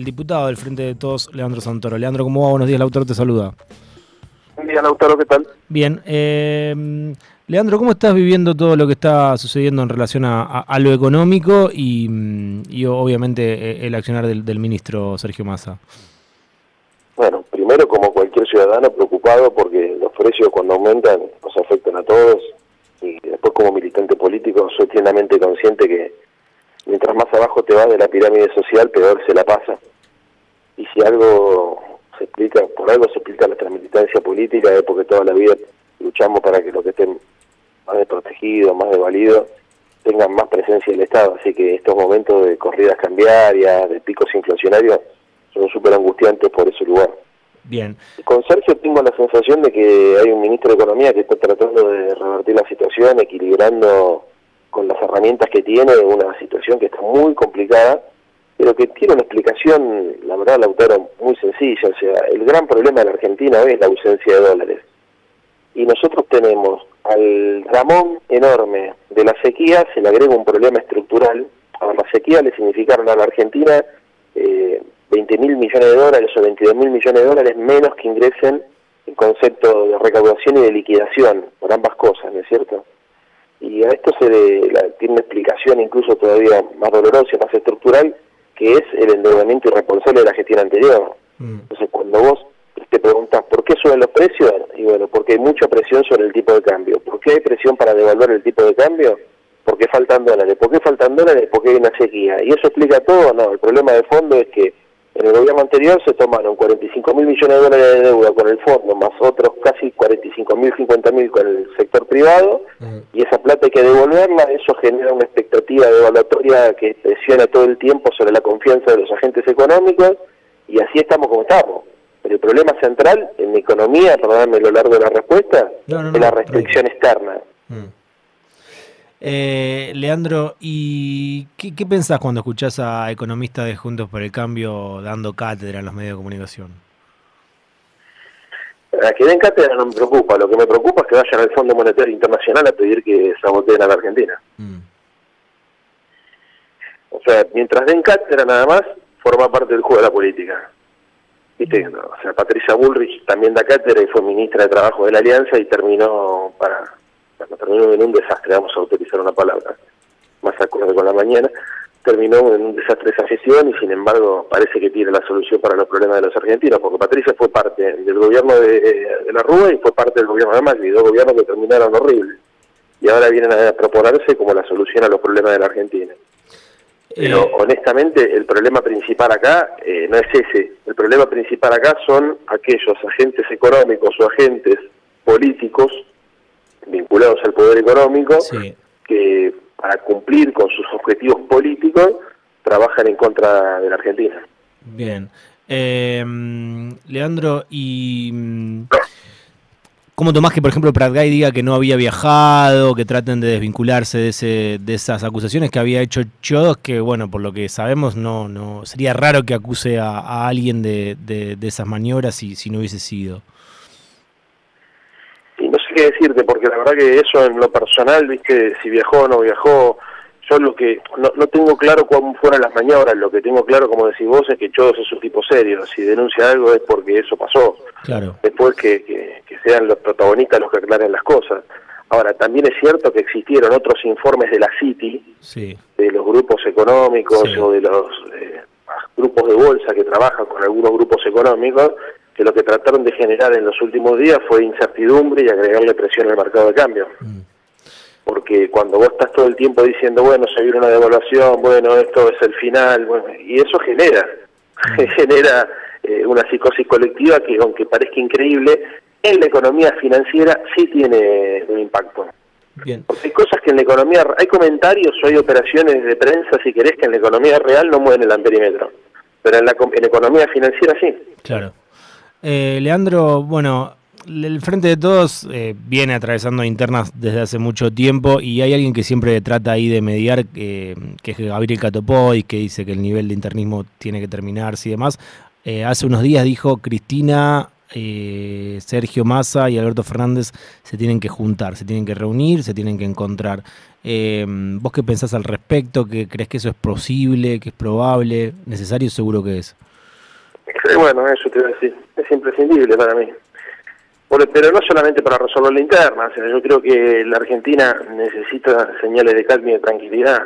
el diputado del Frente de Todos, Leandro Santoro. Leandro, ¿cómo va? Buenos días, Lautaro te saluda. Buen día, Lautaro, ¿qué tal? Bien. Eh, Leandro, ¿cómo estás viviendo todo lo que está sucediendo en relación a, lo económico y, obviamente eh, el accionar del, ministro Sergio Massa? Bueno, primero como cualquier ciudadano preocupado porque los precios cuando aumentan nos afectan a todos y después como militante político soy plenamente consciente que mientras más abajo te vas de la pirámide social, peor se la pasa. Y si algo se explica, por algo se explica nuestra militancia política, es porque toda la vida luchamos para que los que estén más desprotegidos, más desvalidos, tengan más presencia del Estado. Así que estos momentos de corridas cambiarias, de picos inflacionarios, son súper angustiantes por ese lugar. Bien. Con Sergio tengo la sensación de que hay un ministro de Economía que está tratando de revertir la situación, equilibrando con las herramientas que tiene una situación que está muy complicada, pero que tiene una explicación, la verdad, Lautaro, muy sencilla. O sea, el gran problema de la Argentina es la ausencia de dólares. Y nosotros tenemos al ramón enorme de la sequía, se le agrega un problema estructural. A la sequía le significaron a la Argentina eh, 20 mil millones de dólares o 22 mil millones de dólares menos que ingresen en concepto de recaudación y de liquidación, por ambas cosas, ¿no es cierto? y a esto se le, tiene una explicación incluso todavía más dolorosa, más estructural, que es el endeudamiento irresponsable de la gestión anterior. Mm. Entonces, cuando vos te preguntas por qué suben los precios, y bueno, porque hay mucha presión sobre el tipo de cambio. ¿Por qué hay presión para devolver el tipo de cambio? Porque faltan dólares. ¿Por qué faltan dólares? Porque hay una sequía. ¿Y eso explica todo? No, el problema de fondo es que en el gobierno anterior se tomaron 45 mil millones de dólares de deuda con el fondo, más otros casi 45 mil, 50 mil con el sector privado, y esa plata hay que devolverla, eso genera una expectativa devaluatoria que presiona todo el tiempo sobre la confianza de los agentes económicos, y así estamos como estamos. Pero el problema central en la economía, perdóname a lo largo de la respuesta, es la restricción externa. Mm. Eh, Leandro, ¿y qué, pensás cuando escuchás a economistas de Juntos por el Cambio dando cátedra en los medios de comunicación? A que den cátedra no me preocupa, lo que me preocupa es que vayan al Fondo Monetario Internacional a pedir que saboteen a la Argentina. Mm. O sea, mientras den cátedra nada más, forma parte del juego de la política. ¿Viste? o sea, Patricia Bullrich también da cátedra y fue ministra de Trabajo de la Alianza y terminó para terminó en un desastre, vamos a utilizar una palabra más acorde con la mañana, terminó en un desastre esa gestión y sin embargo parece que tiene la solución para los problemas de los argentinos, porque Patricia fue parte del gobierno de, la Rúa y fue parte del gobierno de Macri, dos gobiernos que terminaron horribles. Y ahora vienen a proponerse como la solución a los problemas de la Argentina. Pero eh, honestamente el problema principal acá eh, no es ese. El problema principal acá son aquellos agentes económicos o agentes políticos vinculados al poder económico que para cumplir con sus objetivos políticos trabajan en contra de la Argentina. Bien. Eh, Leandro, ¿y mm, cómo tomás que, por ejemplo, Pratgay diga que no había viajado, que traten de desvincularse de, ese, de esas acusaciones que había hecho Chodos, que, bueno, por lo que sabemos, no no sería raro que acuse a, alguien de, de, esas maniobras si, si no hubiese sido? Qué decirte, porque la verdad que eso en lo personal, viste, si viajó o no viajó, yo lo que no, no tengo claro cómo fueron las maniobras, lo que tengo claro, como decís vos, es que Chodos es un tipo serio, si denuncia algo es porque eso pasó. Claro. Después que, que, sean los protagonistas los que aclaren las cosas. Ahora, también es cierto que existieron otros informes de la City, de los grupos económicos o de los eh, grupos de bolsa que trabajan con algunos grupos económicos, que lo que trataron de generar en los últimos días fue incertidumbre y agregarle presión al mercado de cambio. Mm. Porque cuando vos estás todo el tiempo diciendo, bueno, se viene una devaluación, bueno, esto es el final, bueno, y eso genera, mm. genera eh, una psicosis colectiva que, aunque parezca increíble, en la economía financiera sí tiene un impacto. Bien. Porque hay cosas que en la economía, hay comentarios o hay operaciones de prensa, si querés, que en la economía real no mueven el amperímetro, pero en la, en la economía financiera sí. Claro. Eh, Leandro, bueno, el Frente de Todos eh, viene atravesando internas desde hace mucho tiempo y hay alguien que siempre trata ahí de mediar, eh, que es Gabriel Catopoy, que dice que el nivel de internismo tiene que terminarse y demás. hace unos días dijo Cristina eh, Sergio Massa y Alberto Fernández se tienen que juntar, se tienen que reunir, se tienen que encontrar. Eh, ¿Vos qué pensás al respecto? ¿Que ¿Crees que eso es posible, que es probable, necesario? Seguro que es. Bueno, eso te iba a decir, es imprescindible para mí. Pero no solamente para resolver la interna, yo creo que la Argentina necesita señales de calma y de tranquilidad.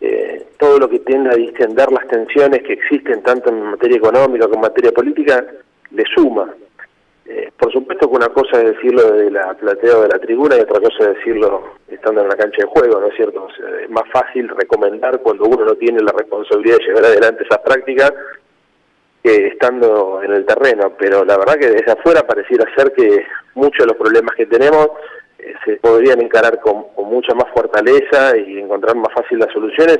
Eh, todo lo que tienda a distender las tensiones que existen tanto en materia económica como en materia política le suma. Eh, por supuesto que una cosa es decirlo de la platea de la tribuna y otra cosa es decirlo estando en la cancha de juego, ¿no es cierto? es más fácil recomendar cuando uno no tiene la responsabilidad de llevar adelante esas prácticas que estando en el terreno, pero la verdad que desde afuera pareciera ser que muchos de los problemas que tenemos eh, se podrían encarar con, con mucha más fortaleza y encontrar más fácil las soluciones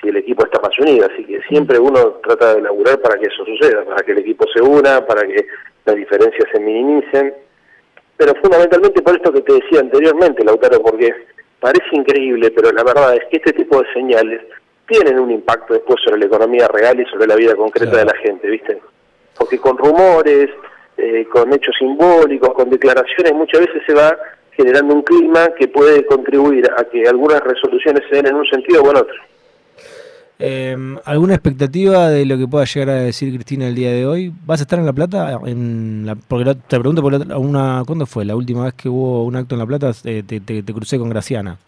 si el equipo está más unido. Así que siempre uno trata de laburar para que eso suceda, para que el equipo se una, para que las diferencias se minimicen. Pero fundamentalmente por esto que te decía anteriormente, Lautaro, porque parece increíble, pero la verdad es que este tipo de señales tienen un impacto después sobre la economía real y sobre la vida concreta de la gente, ¿viste? Porque con rumores, eh, con hechos simbólicos, con declaraciones, muchas veces se va generando un clima que puede contribuir a que algunas resoluciones se den en un sentido o en otro. Eh, ¿Alguna expectativa de lo que pueda llegar a decir Cristina el día de hoy? ¿Vas a estar en La Plata? En la, porque te pregunto, por una, ¿cuándo fue? La última vez que hubo un acto en La Plata eh, te, te, crucé con Graciana.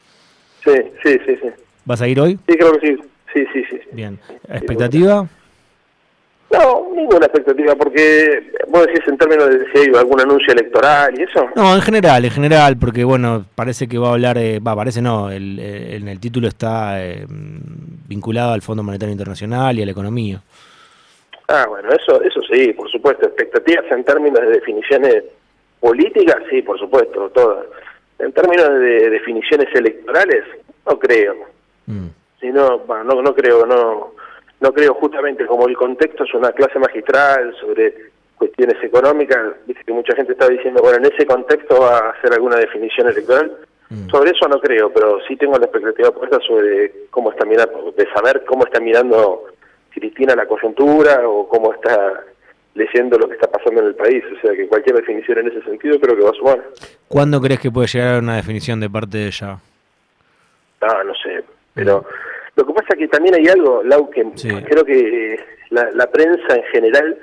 Sí, sí, sí, sí. ¿Vas a ir hoy? Sí, creo que sí. Sí, sí, sí. Bien. ¿Expectativa? No, ninguna expectativa, porque vos decís en términos de si hay algún anuncio electoral y eso. No, en general, en general, porque bueno, parece que va a hablar, eh, va, parece no, el, en el título está eh, vinculado al Fondo Monetario Internacional y a la economía. Ah, bueno, eso, eso sí, por supuesto. Expectativas en términos de definiciones políticas, sí, por supuesto, todas. En términos de definiciones electorales, no creo. Mm. Si no, bueno, no, no creo, no no creo justamente como el contexto es una clase magistral sobre cuestiones económicas, dice que mucha gente está diciendo, bueno, en ese contexto va a hacer alguna definición electoral. Mm. Sobre eso no creo, pero sí tengo la expectativa puesta sobre cómo está mirando, de saber cómo está mirando Cristina la coyuntura o cómo está leyendo lo que está pasando en el país. O sea, que cualquier definición en ese sentido creo que va a sumar. ¿Cuándo crees que puede llegar a una definición de parte de ella? Ah, no sé, pero... Lo que pasa es que también hay algo, Lau, que creo que eh, la, prensa en general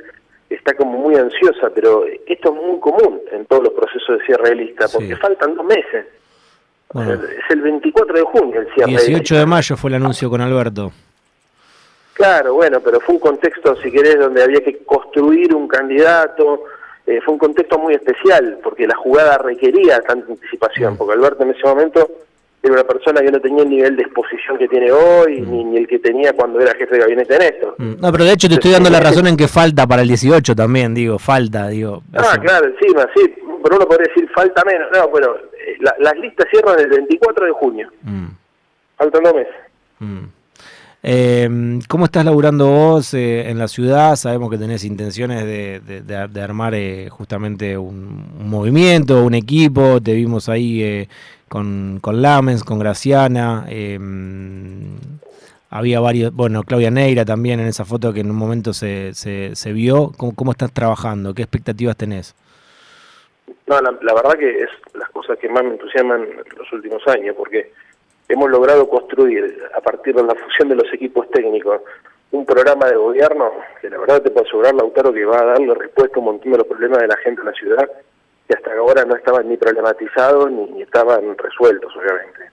está como muy ansiosa, pero esto es muy común en todos los procesos de cierre de lista, porque faltan dos meses. es el 24 de junio el cierre 18 de, mayo fue el anuncio con Alberto. Claro, bueno, pero fue un contexto, si querés, donde había que construir un candidato, eh, fue un contexto muy especial, porque la jugada requería tanta anticipación, mm. porque Alberto en ese momento era una persona que no tenía el nivel de exposición que tiene hoy, mm. ni, el que tenía cuando era jefe de gabinete en esto. Mm. No, pero de hecho te estoy dando la razón en que falta para el 18 también, digo, falta, digo. Ah, claro, encima, sí, pero uno podría decir falta menos. No, bueno, eh, las listas cierran el 24 de junio. Mm. Faltan dos meses. Eh, ¿Cómo estás laburando vos eh, en la ciudad? Sabemos que tenés intenciones de, armar eh, justamente un, un, movimiento, un equipo. Te vimos ahí con, con Lamens, con Graciana. Em, había varios, bueno, Claudia Neira también en esa foto que en un momento se, se, vio. ¿Cómo, ¿Cómo, estás trabajando? ¿Qué expectativas tenés? No, la, verdad que es las cosas que más me entusiasman en los últimos años, porque hemos logrado construir, a partir de la fusión de los equipos técnicos, un programa de gobierno que la verdad te puedo asegurar, Lautaro, que va a darle respuesta a un montón de los problemas de la gente en la ciudad que hasta no estaban ni problematizados ni, estaban resueltos, obviamente.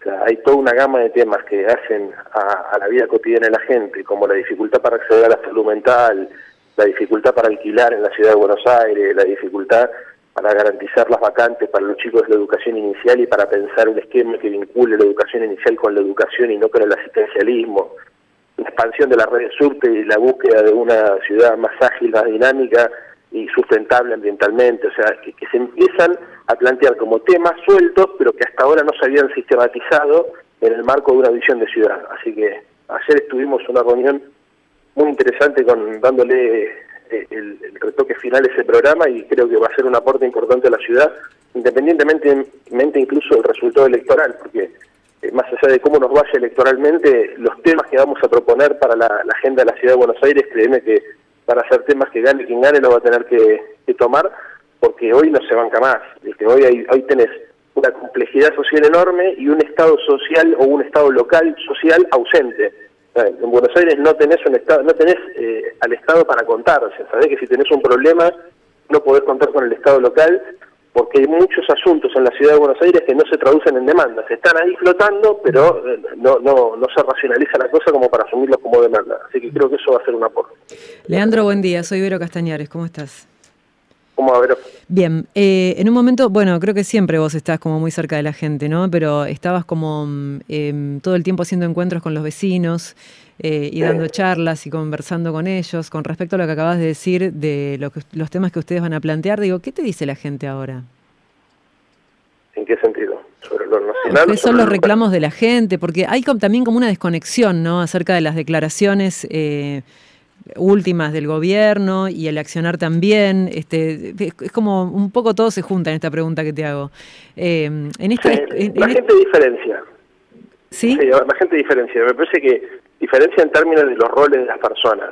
O sea, hay toda una gama de temas que hacen a, la vida cotidiana de la gente, como la dificultad para acceder a la salud mental, la dificultad para alquilar en la ciudad de Buenos Aires, la dificultad para garantizar las vacantes para los chicos de la educación inicial y para pensar un esquema que vincule la educación inicial con la educación y no con el asistencialismo, la expansión de las redes surte y la búsqueda de una ciudad más ágil, más dinámica, y sustentable ambientalmente, o sea, que, se empiezan a plantear como temas sueltos, pero que hasta ahora no se habían sistematizado en el marco de una visión de ciudad. Así que ayer estuvimos una reunión muy interesante con dándole eh, el, retoque final a ese programa y creo que va a ser un aporte importante a la ciudad, independientemente incluso del resultado electoral, porque eh, más allá de cómo nos vaya electoralmente, los temas que vamos a proponer para la, la agenda de la ciudad de Buenos Aires, créeme que para hacer temas que gane quien gane lo va a tener que, tomar, porque hoy no se banca más. Hoy, hay, hoy tenés una complejidad social enorme y un Estado social o un Estado local social ausente. En Buenos Aires no tenés un estado, no tenés eh, al Estado para contar, o sea, sabés que si tenés un problema no podés contar con el Estado local porque hay muchos asuntos en la ciudad de Buenos Aires que no se traducen en demandas, están ahí flotando, pero eh, no, no, no se racionaliza la cosa como para asumirlos como demanda. Así que creo que eso va a ser un aporte. Leandro, buen día, soy Vero Castañares, ¿cómo estás? Bien, eh, en un momento, bueno, creo que siempre vos estás como muy cerca de la gente, ¿no? Pero estabas como mm, em, todo el tiempo haciendo encuentros con los vecinos eh, y dando charlas y conversando con ellos. Con respecto a lo que acabas de decir de los temas que ustedes van a plantear, digo, ¿qué te dice la gente ahora? ¿En qué sentido? ¿Sobre lo nacional? ¿Qué son los reclamos de la gente? Porque hay también como una desconexión, ¿no? Acerca de las declaraciones eh, últimas del gobierno y el accionar también. Este, es como un poco todo se junta en esta pregunta que te hago. Eh, en esta, la gente diferencia. ¿Sí? La gente diferencia. Me parece que diferencia en términos de los roles de las personas.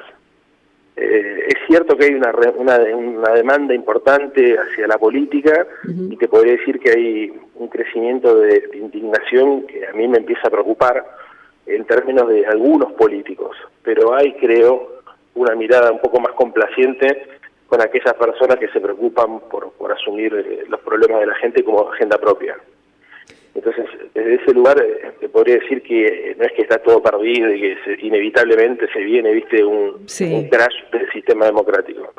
Eh, es cierto que hay una, una, una, demanda importante hacia la política y te podría decir que hay un crecimiento de indignación que a mí me empieza a preocupar en términos de algunos políticos, pero hay, creo, una mirada un poco más complaciente con aquellas personas que se preocupan por, por asumir eh, los problemas de la gente como agenda propia. Entonces, desde ese lugar eh, te podría decir que eh, no es que está todo perdido y que inevitablemente se viene, viste, un, crash del sistema democrático.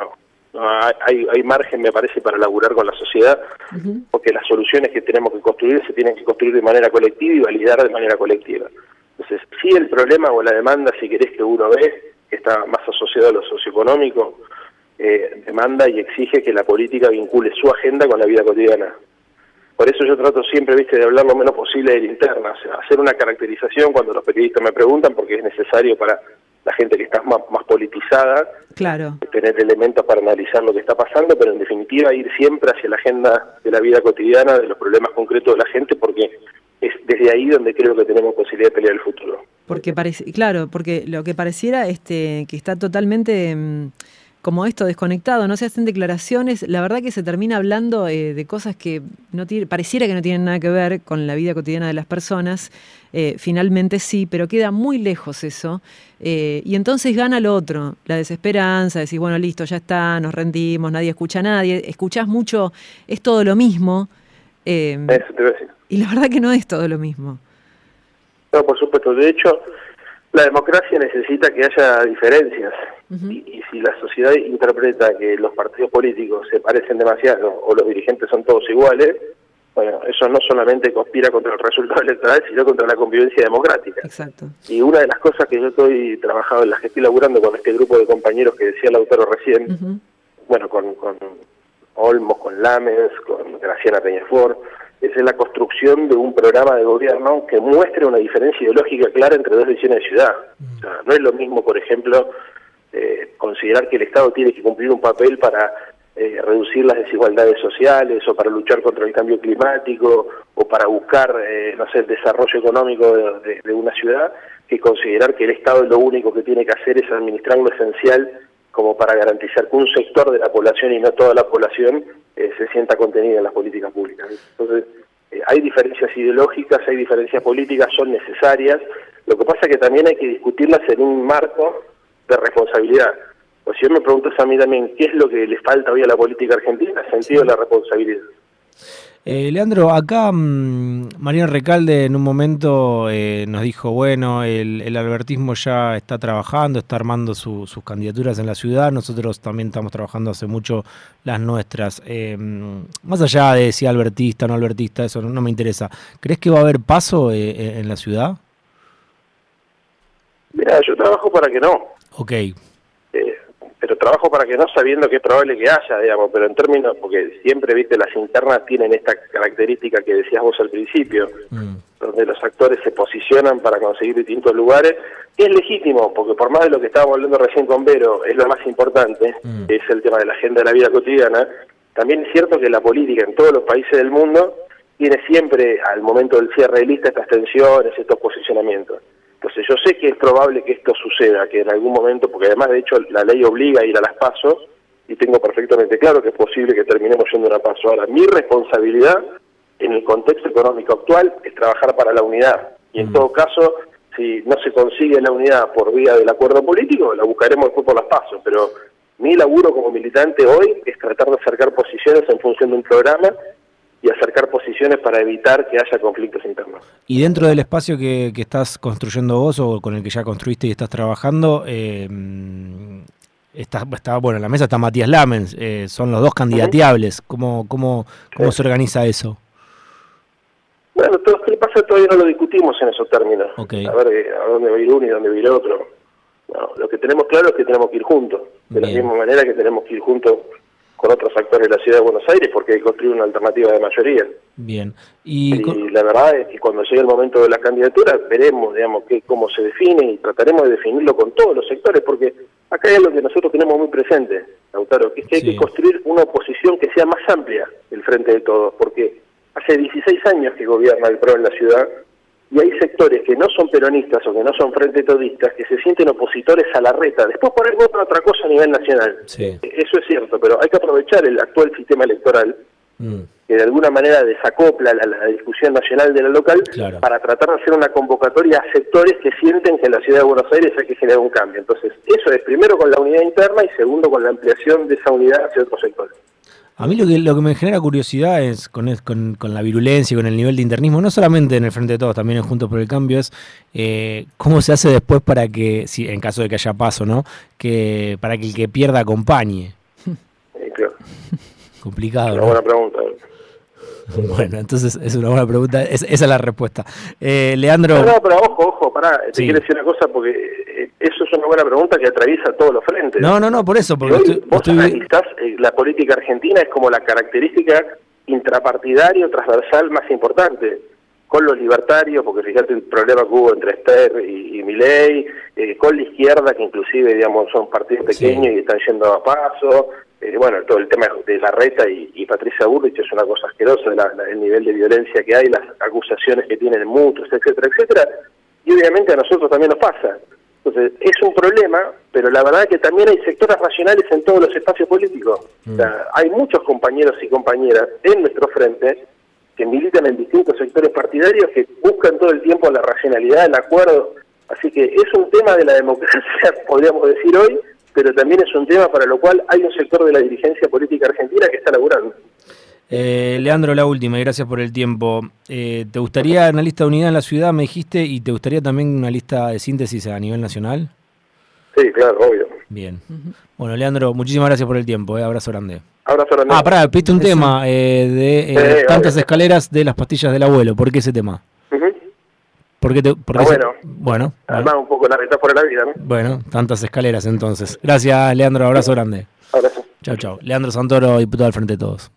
No, hay, hay margen, me parece, para laburar con la sociedad, porque las soluciones que tenemos que construir se tienen que construir de manera colectiva y validar de manera colectiva. Entonces, sí el problema o la demanda, si querés que uno ve, que está más asociado a lo socioeconómico, eh, demanda y exige que la política vincule su agenda con la vida cotidiana. Por eso yo trato siempre, viste, de hablar lo menos posible de la interna, o sea, hacer una caracterización cuando los periodistas me preguntan, porque es necesario para la gente que está más, más politizada, claro. tener elementos para analizar lo que está pasando, pero en definitiva ir siempre hacia la agenda de la vida cotidiana, de los problemas concretos de la gente, porque es desde ahí donde creo que tenemos posibilidad de pelear el futuro. Porque parece, claro, porque lo que pareciera este que está totalmente mm, como esto desconectado, no se hacen declaraciones, la verdad que se termina hablando eh, de cosas que no tiene, pareciera que no tienen nada que ver con la vida cotidiana de las personas, eh, finalmente sí, pero queda muy lejos eso, eh, y entonces gana lo otro, la desesperanza, decir, bueno, listo, ya está, nos rendimos, nadie escucha a nadie, escuchás mucho, es todo lo mismo, eso te voy a decir. y la verdad que no es todo lo mismo. No, por supuesto, de hecho, la democracia necesita que haya diferencias y, si la sociedad interpreta que los partidos políticos se parecen demasiado o los dirigentes son todos iguales, bueno, eso no solamente conspira contra el resultado electoral, sino contra la convivencia democrática. Exacto. Y una de las cosas que yo estoy trabajando, en las que estoy laburando con este grupo de compañeros que decía el autor recién, bueno, con, con Olmos, con Lames, con Graciana Peñafort, es la construcción de un programa de gobierno que muestre una diferencia ideológica clara entre dos visiones de ciudad. no es lo mismo, por ejemplo, eh, considerar que el Estado tiene que cumplir un papel para eh, reducir las desigualdades sociales o para luchar contra el cambio climático o para buscar, eh, no sé, el desarrollo económico de, una ciudad, que considerar que el Estado lo único que tiene que hacer es administrar lo esencial como para garantizar que un sector de la población y no toda la población eh, se sienta contenida en las políticas públicas. Entonces, eh, hay diferencias ideológicas, hay diferencias políticas, son necesarias. Lo que pasa es que también hay que discutirlas en un marco de responsabilidad. Pues si yo me preguntas a mí también qué es lo que le falta hoy a la política argentina, sentido de la responsabilidad. Eh, Leandro, acá mmm, Mariano Recalde en un momento eh, nos dijo, bueno, el, albertismo ya está trabajando, está armando sus candidaturas en la ciudad, nosotros también estamos trabajando hace mucho las nuestras. Eh, más allá de si albertista o no albertista, eso no, me interesa. ¿Crees que va a haber paso en la ciudad? Mira, yo trabajo para que no. Ok pero trabajo para que no sabiendo que es probable que haya, digamos, pero en términos, porque siempre, viste, las internas tienen esta característica que decías vos al principio, mm. donde los actores se posicionan para conseguir distintos lugares, es legítimo, porque por más de lo que estábamos hablando recién con Vero, es lo más importante, mm. es el tema de la agenda de la vida cotidiana, también es cierto que la política en todos los países del mundo tiene siempre, al momento del cierre de lista, estas tensiones, estos posicionamientos. Entonces yo sé que es probable que esto suceda, que en algún momento, porque además de hecho la ley obliga a ir a las pasos, y tengo perfectamente claro que es posible que terminemos yendo a una paso. Ahora, mi responsabilidad en el contexto económico actual es trabajar para la unidad. Y en todo caso, si no se consigue la unidad por vía del acuerdo político, la buscaremos después por las pasos. Pero mi laburo como militante hoy es tratar de acercar posiciones en función de un programa y acercar posiciones para evitar que haya conflictos internos. Y dentro del espacio que, estás construyendo vos o con el que ya construiste y estás trabajando, eh, está, está, bueno, en la mesa está Matías Lamens, eh, son los dos candidateables. ¿Cómo, cómo, cómo se organiza eso? Bueno, todo lo que pasa todavía no lo discutimos en esos términos. A ver eh, a dónde va a ir uno y dónde va a ir otro. lo que tenemos claro es que tenemos que ir juntos, de la misma manera que tenemos que ir juntos con otros actores de la ciudad de Buenos Aires porque hay que construir una alternativa de mayoría. Bien. Y, la verdad es que cuando llegue el momento de la candidatura veremos, digamos, que, cómo se define y trataremos de definirlo con todos los sectores porque acá hay algo que nosotros tenemos muy presente, Lautaro, que es que hay que construir una oposición que sea más amplia el frente de todos, porque hace 16 años que gobierna el PRO en la ciudad y hay sectores que no son peronistas o que no son frente todistas que se sienten opositores a la reta. Después por votan otra cosa a nivel nacional. Eso es cierto, pero hay que aprovechar el actual sistema electoral mm. que de alguna manera desacopla la, discusión nacional de la local para tratar de hacer una convocatoria a sectores que sienten que en la ciudad de Buenos Aires hay que generar un cambio. Entonces, eso es primero con la unidad interna y segundo con la ampliación de esa unidad hacia otros sectores. A mí lo que, lo que me genera curiosidad es con, con, la virulencia y con el nivel de internismo, no solamente en el Frente de Todos, también en Juntos por el Cambio, es eh, cómo se hace después para que, si en caso de que haya paso, ¿no? que para que el que pierda acompañe. Complicado. Una buena pregunta. Bueno, entonces es una buena pregunta, esa es la respuesta. Eh, Leandro... No, pero ojo, ojo, pará, te quiero decir una cosa porque eh, eso es una buena pregunta que atraviesa todos los frentes. No, no, no, por eso. Porque hoy, vos analizás, eh, la política argentina es como la característica intrapartidario transversal más importante con los libertarios, porque fíjate el problema que hubo entre Esther y, y Milei, con la izquierda, que inclusive, digamos, son partidos pequeños y están yendo a paso, eh, bueno, todo el tema de la reta y, Patricia Burrich es una cosa asquerosa, el nivel de violencia que hay, las acusaciones que tienen mutuos, etcétera, etcétera, y obviamente a nosotros también nos pasa. Entonces, es un problema, pero la verdad es que también hay sectores racionales en todos los espacios políticos. O sea, mm. hay muchos compañeros y compañeras en nuestro frente que militan en distintos sectores partidarios que buscan todo el tiempo la racionalidad, el acuerdo. Así que es un tema de la democracia, podríamos decir hoy, pero también es un tema para lo cual hay un sector de la dirigencia política argentina que está laburando. Eh, Leandro, la última, y gracias por el tiempo. Eh, ¿Te gustaría una lista de unidad en la ciudad, me dijiste, y te gustaría también una lista de síntesis a nivel nacional? Sí, claro, obvio. Bien. Bueno, Leandro, muchísimas gracias por el tiempo. Eh. Abrazo grande. Abrazo grande. Ah, pará, piste un tema eh, de tantas escaleras de las pastillas del abuelo. ¿Por qué ese tema? ¿Por te, ah, bueno, bueno, además un poco la por la vida, ¿no? Bueno, tantas escaleras entonces. Gracias, Leandro. Abrazo grande. Abrazo. Chao, chao. Leandro Santoro, diputado del Frente de Todos.